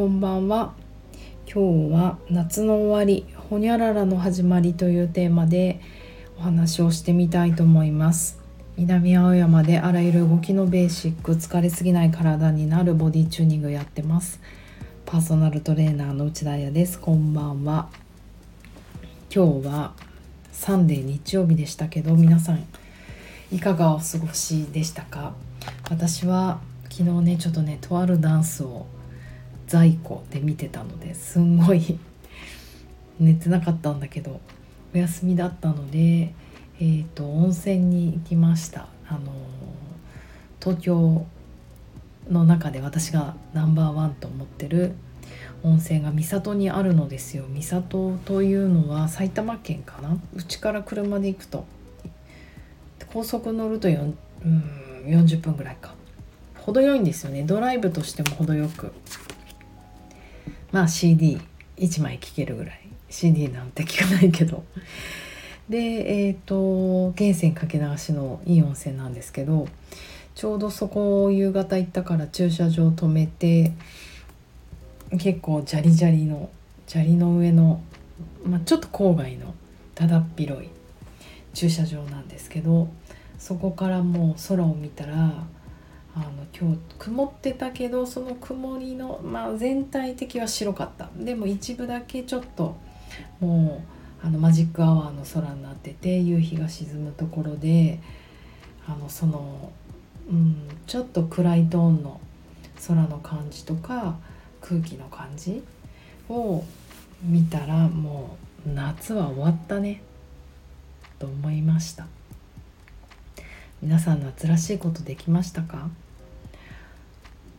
こんばんは。今日は夏の終わりほにゃららの始まりというテーマでお話をしてみたいと思います。南青山であらゆる動きのベーシック疲れすぎない体になるボディチューニングやってます。パーソナルトレーナーの内田彩です。こんばんは。今日はサンデー日曜日でしたけど皆さんいかがお過ごしでしたか？私は昨日ねちょっとねとあるダンスを在庫で見てたのですんごい 寝てなかったんだけどお休みだったので、えーと、温泉に行きました。あの東京の中で私がナンバーワンと思ってる温泉が三郷にあるのですよ。三郷というのは埼玉県かな？うちから車で行くと高速乗ると4うん40分ぐらいか。程よいんですよね。ドライブとしても程よく。まあ CD1 枚聴けるぐらい。CD なんて聞かないけど。でえっ、ー、と源泉かけ流しのいい温泉なんですけどちょうどそこを夕方行ったから駐車場止めて結構ジャリジャリの砂利の上の、まあ、ちょっと郊外のだだっ広い駐車場なんですけどそこからもう空を見たらあの今日曇ってたけどその曇りの、まあ、全体的は白かったでも一部だけちょっともうあのマジックアワーの空になってて夕日が沈むところであのその、うん、ちょっと暗いトーンの空の感じとか空気の感じを見たらもう夏は終わったねと思いました。皆さん夏らしいことできましたか？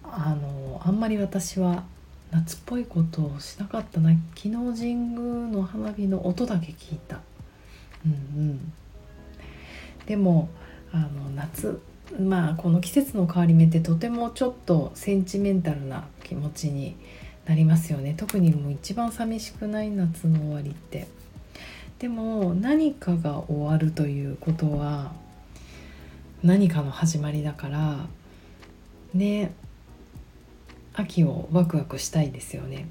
あのあんまり私は夏っぽいことをしなかったな。昨日神宮の花火の音だけ聞いた。うんうん。でもあの夏まあこの季節の変わり目ってとてもちょっとセンチメンタルな気持ちになりますよね。特にもう一番寂しくない夏の終わりって。でも何かが終わるということは何かの始まりだからね秋をワクワクしたいですよね。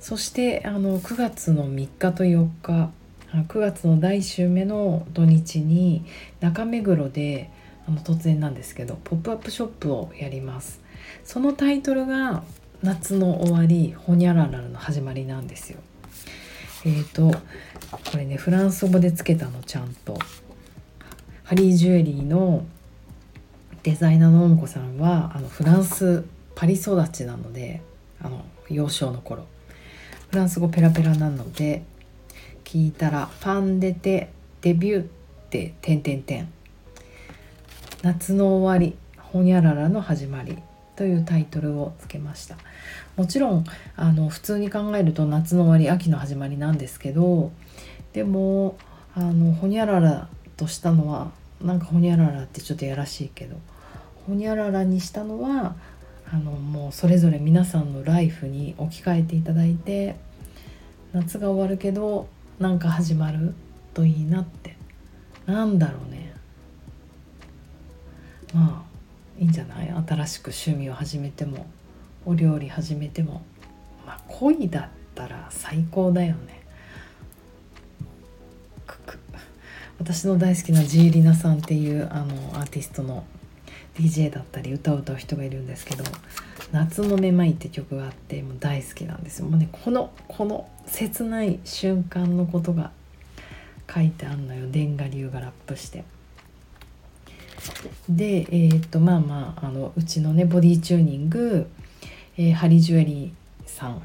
そしてあの9月の3日と4日9月の第1週目の土日に中目黒であの突然なんですけどポップアップショップをやります。そのタイトルが夏の終わりほにゃららの始まりなんですよ。えっ、ー、とこれねフランス語でつけたのちゃんと。ハリージュエリーのデザイナーのもこさんはあのフランスパリ育ちなのであの幼少の頃。フランス語ペラペラなので聞いたら「ファンデテデビューって点点点夏の終わりほにゃららの始まり」というタイトルをつけました。もちろんあの普通に考えると夏の終わり秋の始まりなんですけどでもあのほにゃららとしたのはなんかほにゃららってちょっとやらしいけどほにゃららにしたのはあのもうそれぞれ皆さんのライフに置き換えていただいて夏が終わるけどなんか始まるといいなって。なんだろうね。まあいいんじゃない？新しく趣味を始めてもお料理始めても。まあ恋だったら最高だよね。私の大好きなジーリナさんっていうあのアーティストの DJ だったり歌を歌う人がいるんですけど「夏のめまい」って曲があってもう大好きなんですよ。もうねこのこの切ない瞬間のことが書いてあんのよ。電ガ流がラップして。でえー、っとまあまああのうちのねボディチューニング、えー、ハリジュエリーさん。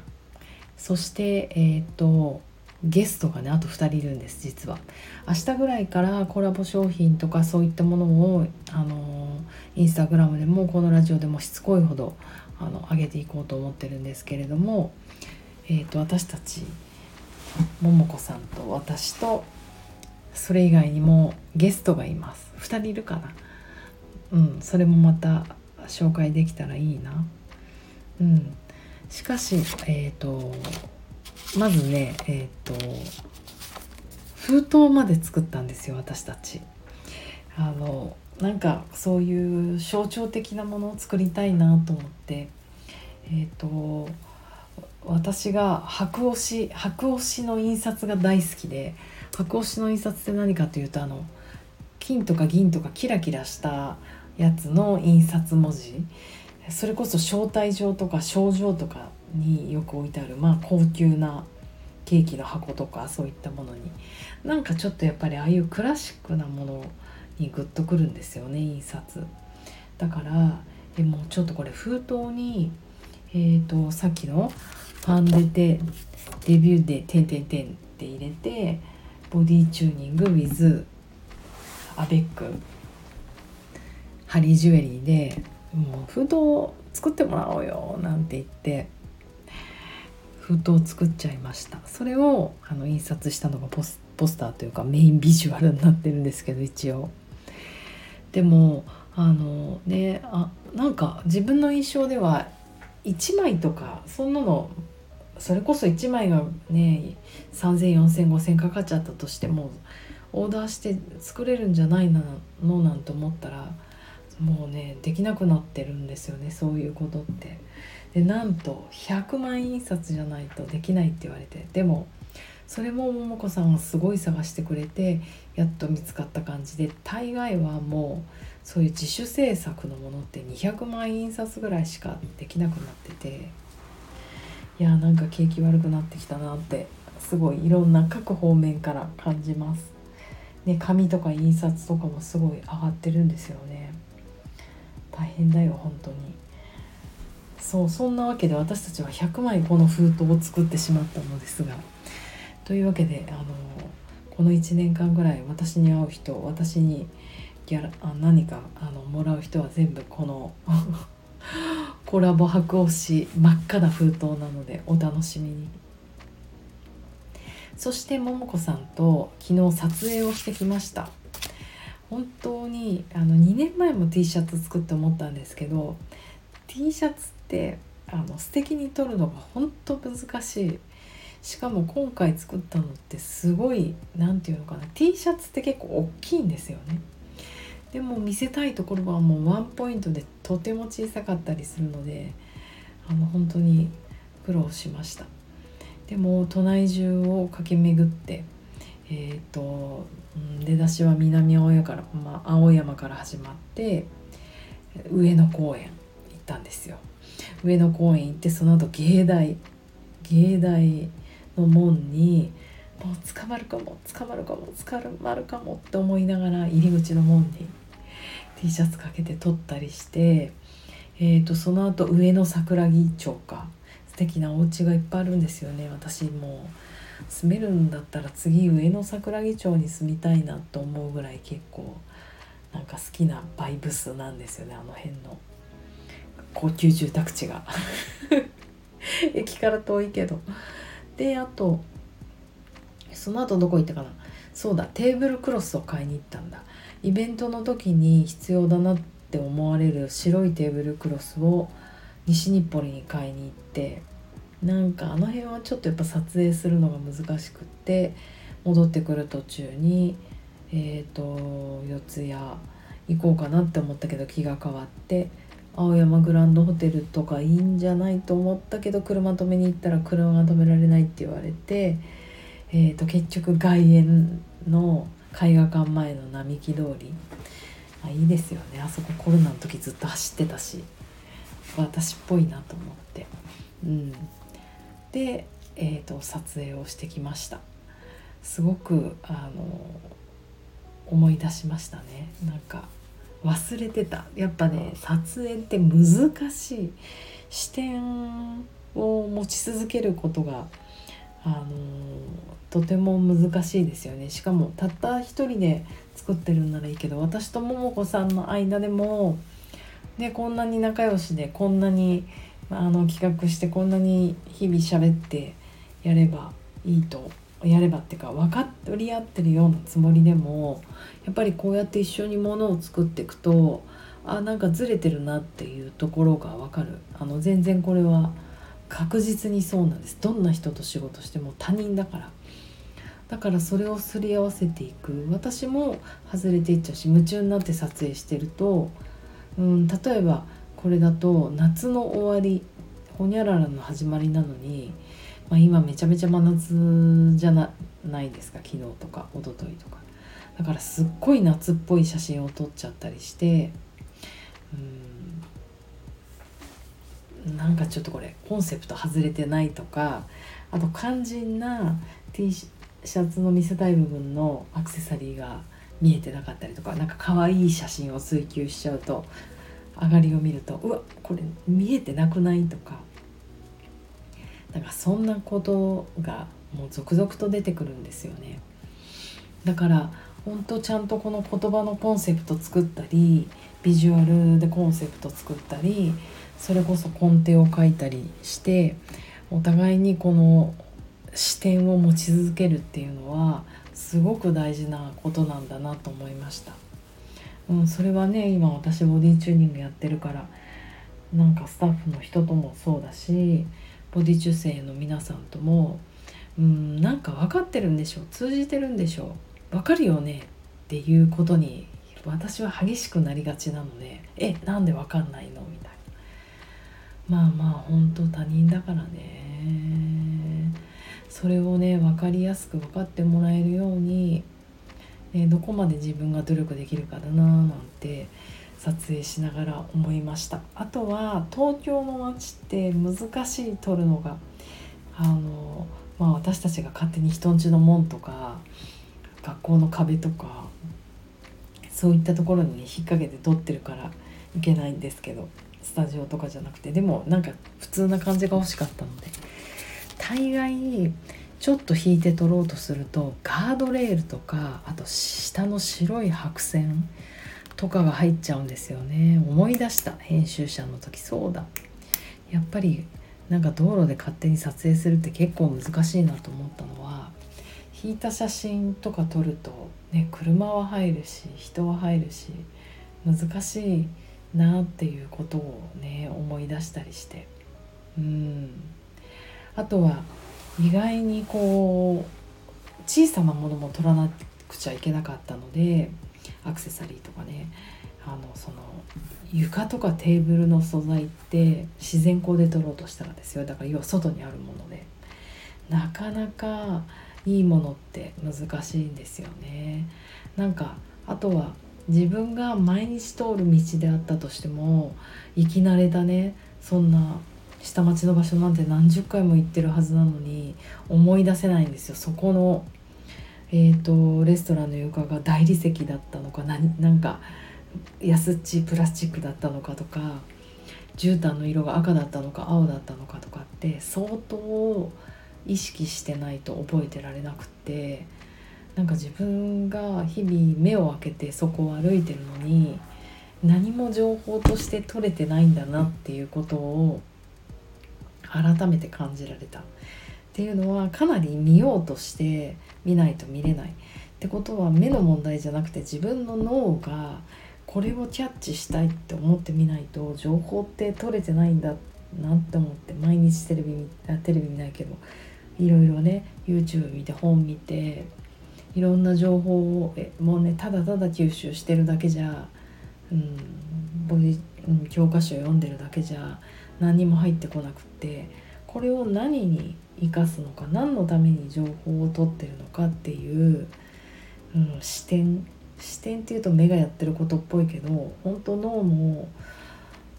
そしてえー、っとゲストがねあと2人いるんです実は。明日ぐらいからコラボ商品とかそういったものをあのインスタグラムでもこのラジオでもしつこいほどあの上げていこうと思ってるんですけれども、えーと、私たちももこさんと私とそれ以外にもゲストがいます。2人いるかな。うんそれもまた紹介できたらいいな。うん。しかしえっ、ー、とまずねえっ、ー、と封筒まで作ったんですよ私たち。あのなんかそういう象徴的なものを作りたいなと思って。えっ、ー、と私が白押し白押しの印刷が大好きで白押しの印刷って何かというとあの金とか銀とかキラキラしたやつの印刷文字。それこそ招待状とか賞状とかによく置いてあるまあ高級なケーキの箱とかそういったものに。なんかちょっとやっぱりああいうクラシックなものにグッとくるんですよね印刷。だからえもちょっとこれ封筒にえーと、さっきのパンデテデビューで「てんてんてん」って入れてボディチューニング with アベックハリージュエリーでもう封筒作ってもらおうよなんて言って。封筒を作っちゃいましたそれをあの印刷したのがポスポスターというかメインビジュアルになってるんですけど一応でもあのねあなんか自分の印象では1枚とかそんなのそれこそ1枚がね300040005000かかっちゃったとしてもオーダーして作れるんじゃないのなんて思ったらもうねできなくなってるんですよねそういうことって。でなんと100万印刷じゃないとできないって言われてでもそれも桃子さんがすごい探してくれてやっと見つかった感じで大概はもうそういう自主制作のものって200万印刷ぐらいしかできなくなってていやなんか景気悪くなってきたなってすごいいろんな各方面から感じます。ね、紙とか印刷とかもすごい上がってるんですよね。大変だよ本当に。そうそんなわけで私たちは100枚この封筒を作ってしまったのですがというわけであのこの1年間ぐらい私に会う人私にギャラあ何かあのもらう人は全部この コラボ白押し真っ赤な封筒なのでお楽しみに。そしてももこさんと昨日撮影をしてきました。本当にあの2年前も T シャツ作って思ったんですけど T シャツってあの素敵に撮るのが本当難しい。しかも今回作ったのってすごい何て言うのかな T シャツって結構大きいんですよね。でも見せたいところはもうワンポイントでとても小さかったりするのであの本当に苦労しました。でも都内中を駆け巡ってえっ、ー、と出だしは南青山から、まあ、青山から始まって上野公園行ったんですよ。上野公園行ってその後芸大芸大の門にもう捕まるかも捕まるかも捕まるかもって思いながら入り口の門に T シャツかけて撮ったりして、えーと、その後上野桜木町か。素敵なお家がいっぱいあるんですよね。私もう住めるんだったら次上野桜木町に住みたいなと思うぐらい結構なんか好きなバイブスなんですよねあの辺の。高級住宅地が。駅から遠いけど。であとその後どこ行ったかな。そうだテーブルクロスを買いに行ったんだ。イベントの時に必要だなって思われる白いテーブルクロスを西日暮里に買いに行ってなんかあの辺はちょっとやっぱ撮影するのが難しくって戻ってくる途中にえっ、ー、と四谷行こうかなって思ったけど気が変わって青山グランドホテルとかいいんじゃないと思ったけど車止めに行ったら車が止められないって言われてえーと、結局外苑の絵画館前の並木通り。あいいですよね。あそこコロナの時ずっと走ってたし。私っぽいなと思って、うん、で、えーと、撮影をしてきました。すごくあの思い出しましたね。なんか忘れてた。やっぱね撮影って難しい視点を持ち続けることがあのとても難しいですよね。しかもたった一人で作ってるんならいいけど私と桃子さんの間でも、ね、こんなに仲良しでこんなにあの企画してこんなに日々喋ってやればいいとやればっていうか分かり合ってるようなつもりでもやっぱりこうやって一緒にものを作っていくとあなんかずれてるなっていうところが分かる。あの全然これは確実にそうなんです。どんな人と仕事しても他人だから。だからそれをすり合わせていく。私も外れていっちゃうし夢中になって撮影してると、うん、例えばこれだと夏の終わりほにゃららの始まりなのに、まあ、今めちゃめちゃ真夏じゃなないですか昨日とか一昨日とか。だからすっごい夏っぽい写真を撮っちゃったりしてうんなんかちょっとこれコンセプト外れてないとかあと肝心な T シャツの見せたい部分のアクセサリーが見えてなかったりとかなんか可愛い写真を追求しちゃうと上がりを見るとうわこれ見えてなくないとか。なんかそんなことがもう続々と出てくるんですよねだから本当ちゃんとこの言葉のコンセプト作ったりビジュアルでコンセプト作ったりそれこそ根底を書いたりしてお互いにこの視点を持ち続けるっていうのはすごく大事なことなんだなと思いました。うん、それはね今私ボディチューニングやってるからなんかスタッフの人ともそうだしボディ中性の皆さんともうんなんか分かってるんでしょう。通じてるんでしょう。分かるよね。っていうことに私は激しくなりがちなので「えなんで分かんないの?」みたいな。まあまあ本当他人だからね。それをね分かりやすく分かってもらえるようにね、どこまで自分が努力できるかだななんて撮影しながら思いました。あとは東京の街って難しい撮るのがあの、まあ、私たちが勝手に人んちの門とか学校の壁とかそういったところに、ね、引っ掛けて撮ってるからいけないんですけどスタジオとかじゃなくて。でもなんか普通な感じが欲しかったので。大概ちょっと引いて撮ろうとするとガードレールとかあと下の白い白線とかが入っちゃうんですよね。思い出した編集者の時そうだ。やっぱりなんか道路で勝手に撮影するって結構難しいなと思ったのは引いた写真とか撮るとね車は入るし人は入るし難しいなっていうことをね思い出したりして。うん。あとは意外にこう小さなものも取らなくちゃいけなかったのでアクセサリーとかね。あのその床とかテーブルの素材って自然光で取ろうとしたらですよ。だから要は外にあるもので。なかなかいいものって難しいんですよね。なんかあとは自分が毎日通る道であったとしても行き慣れたねそんな下町の場所なんて何十回も行ってるはずなのに思い出せないんですよ。そこの、えーと、レストランの床が大理石だったのかなんか安っちプラスチックだったのかとか絨毯の色が赤だったのか青だったのかとかって相当意識してないと覚えてられなくってなんか自分が日々目を開けてそこを歩いてるのに何も情報として取れてないんだなっていうことを改めて感じられた。っていうのはかなり見ようとして見ないと見れない。ってことは目の問題じゃなくて自分の脳がこれをキャッチしたいって思ってみないと情報って取れてないんだなって思って毎日テレビあテレビ見ないけどいろいろね YouTube 見て本見ていろんな情報をえもうねただただ吸収してるだけじゃ、うん、ボディ、うん、教科書読んでるだけじゃ何も入ってこなくってこれを何に生かすのか何のために情報を取ってるのかっていう、うん、視点視点っていうと目がやってることっぽいけど本当脳も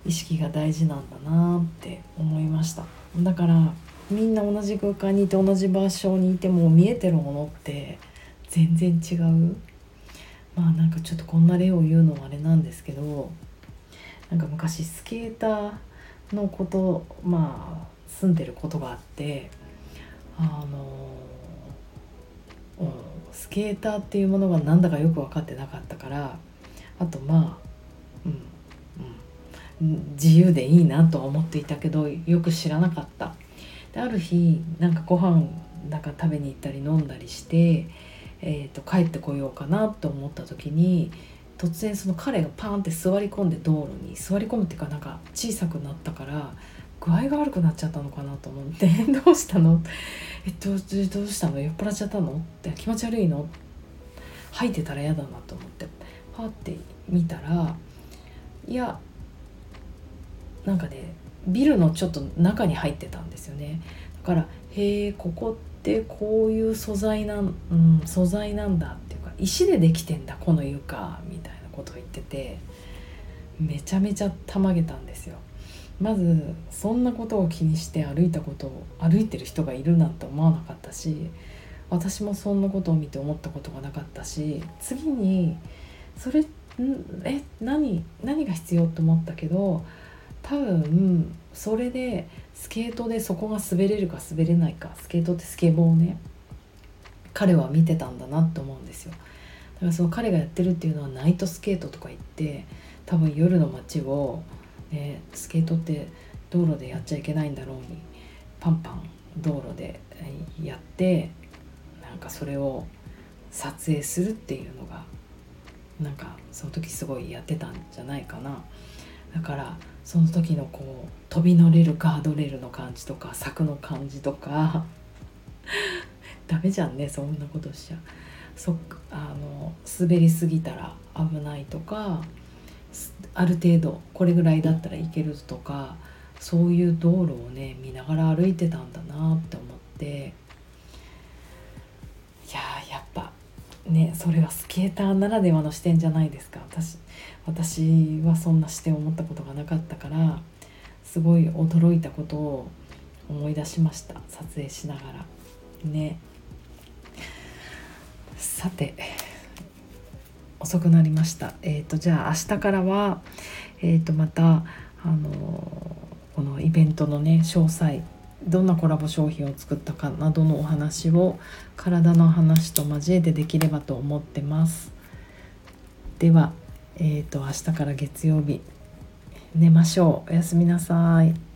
意識が大事なんだなって思いました。だからみんな同じ空間にいて同じ場所にいても見えてるものって全然違う。まあなんかちょっとこんな例を言うのはあれなんですけどなんか昔スケーターのことまあ住んでることがあってあの、うん、スケーターっていうものが何だかよく分かってなかったからあとまあ、うんうん、自由でいいなとは思っていたけどよく知らなかった。である日なんかご飯なんか食べに行ったり飲んだりして、えーと帰ってこようかなと思った時に突然その彼がパーンって座り込んで道路に座り込むっていうかなんか小さくなったから具合が悪くなっちゃったのかなと思って「どうしたの？えっとどうしたの？酔っ払っちゃったの?」って「気持ち悪いの?」吐いてたら嫌だなと思ってパッて見たらいやなんかねビルのちょっと中に入ってたんですよねだからへえここってこういう素材なん、うん、素材なんだっていうか石でできてんだこの床みたいなことを言っててめちゃめちゃたまげたんですよまずそんなことを気にして歩いたことを歩いてる人がいるなんて思わなかったし私もそんなことを見て思ったことがなかったし次にそれえ何何が必要と思ったけど多分それでスケートでそこが滑れるか滑れないかスケートってスケボーをね彼は見てたんだなって思うんですよ。だからその彼がやってるっていうのはナイトスケートとか言って多分夜の街を、ね、スケートって道路でやっちゃいけないんだろうにパンパン道路でやってなんかそれを撮影するっていうのがなんかその時すごいやってたんじゃないかな。だからその時のこう飛び乗れるガードレールの感じとか柵の感じとか ダメじゃんねそんなことしちゃ。そっあの滑りすぎたら危ないとかある程度これぐらいだったらいけるとかそういう道路をね見ながら歩いてたんだなって思って。いややっぱねそれはスケーターならではの視点じゃないですか。私私はそんな視点を持ったことがなかったからすごい驚いたことを思い出しました。撮影しながら。ね。さて遅くなりました。えっ、ー、とじゃあ明日からはえっ、ー、とまたあのこのイベントのね詳細どんなコラボ商品を作ったかなどのお話を体の話と交えてできればと思ってます。ではえーと明日から月曜日寝ましょう。おやすみなさい。